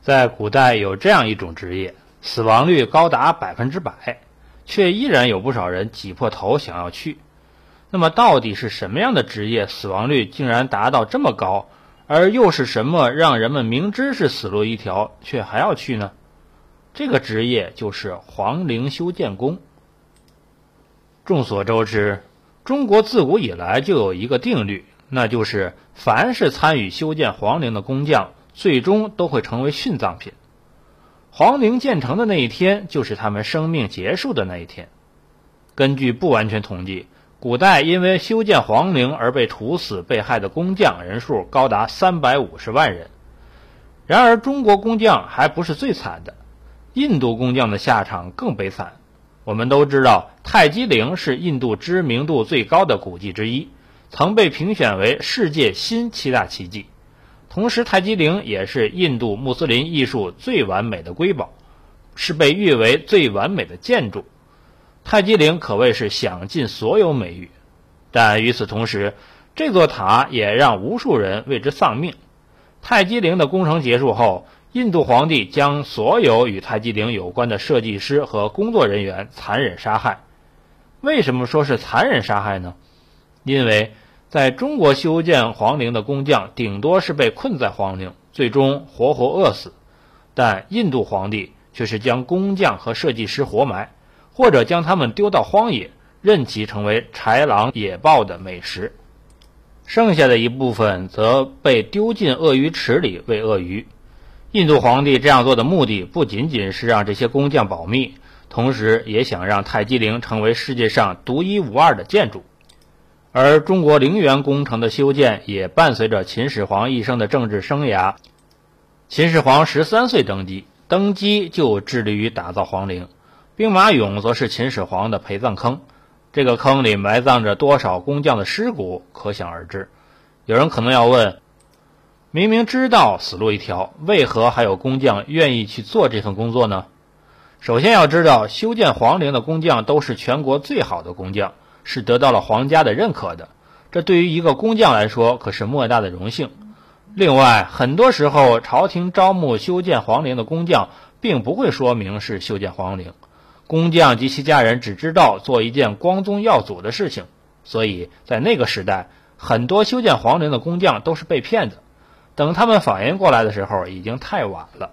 在古代有这样一种职业，死亡率高达百分之百，却依然有不少人挤破头想要去。那么，到底是什么样的职业死亡率竟然达到这么高？而又是什么让人们明知是死路一条，却还要去呢？这个职业就是皇陵修建工。众所周知，中国自古以来就有一个定律，那就是凡是参与修建皇陵的工匠，最终都会成为殉葬品。皇陵建成的那一天，就是他们生命结束的那一天。根据不完全统计，古代因为修建皇陵而被处死、被害的工匠人数高达三百五十万人。然而，中国工匠还不是最惨的，印度工匠的下场更悲惨。我们都知道，泰姬陵是印度知名度最高的古迹之一，曾被评选为世界新七大奇迹。同时，泰姬陵也是印度穆斯林艺术最完美的瑰宝，是被誉为最完美的建筑。泰姬陵可谓是享尽所有美誉，但与此同时，这座塔也让无数人为之丧命。泰姬陵的工程结束后。印度皇帝将所有与泰姬陵有关的设计师和工作人员残忍杀害。为什么说是残忍杀害呢？因为在中国修建皇陵的工匠顶多是被困在皇陵，最终活活饿死；但印度皇帝却是将工匠和设计师活埋，或者将他们丢到荒野，任其成为豺狼野豹的美食。剩下的一部分则被丢进鳄鱼池里喂鳄鱼。印度皇帝这样做的目的不仅仅是让这些工匠保密，同时也想让泰姬陵成为世界上独一无二的建筑。而中国陵园工程的修建也伴随着秦始皇一生的政治生涯。秦始皇十三岁登基，登基就致力于打造皇陵，兵马俑则是秦始皇的陪葬坑。这个坑里埋葬着多少工匠的尸骨，可想而知。有人可能要问。明明知道死路一条，为何还有工匠愿意去做这份工作呢？首先要知道，修建皇陵的工匠都是全国最好的工匠，是得到了皇家的认可的。这对于一个工匠来说，可是莫大的荣幸。另外，很多时候朝廷招募修建皇陵的工匠，并不会说明是修建皇陵。工匠及其家人只知道做一件光宗耀祖的事情，所以在那个时代，很多修建皇陵的工匠都是被骗的。等他们反应过来的时候，已经太晚了。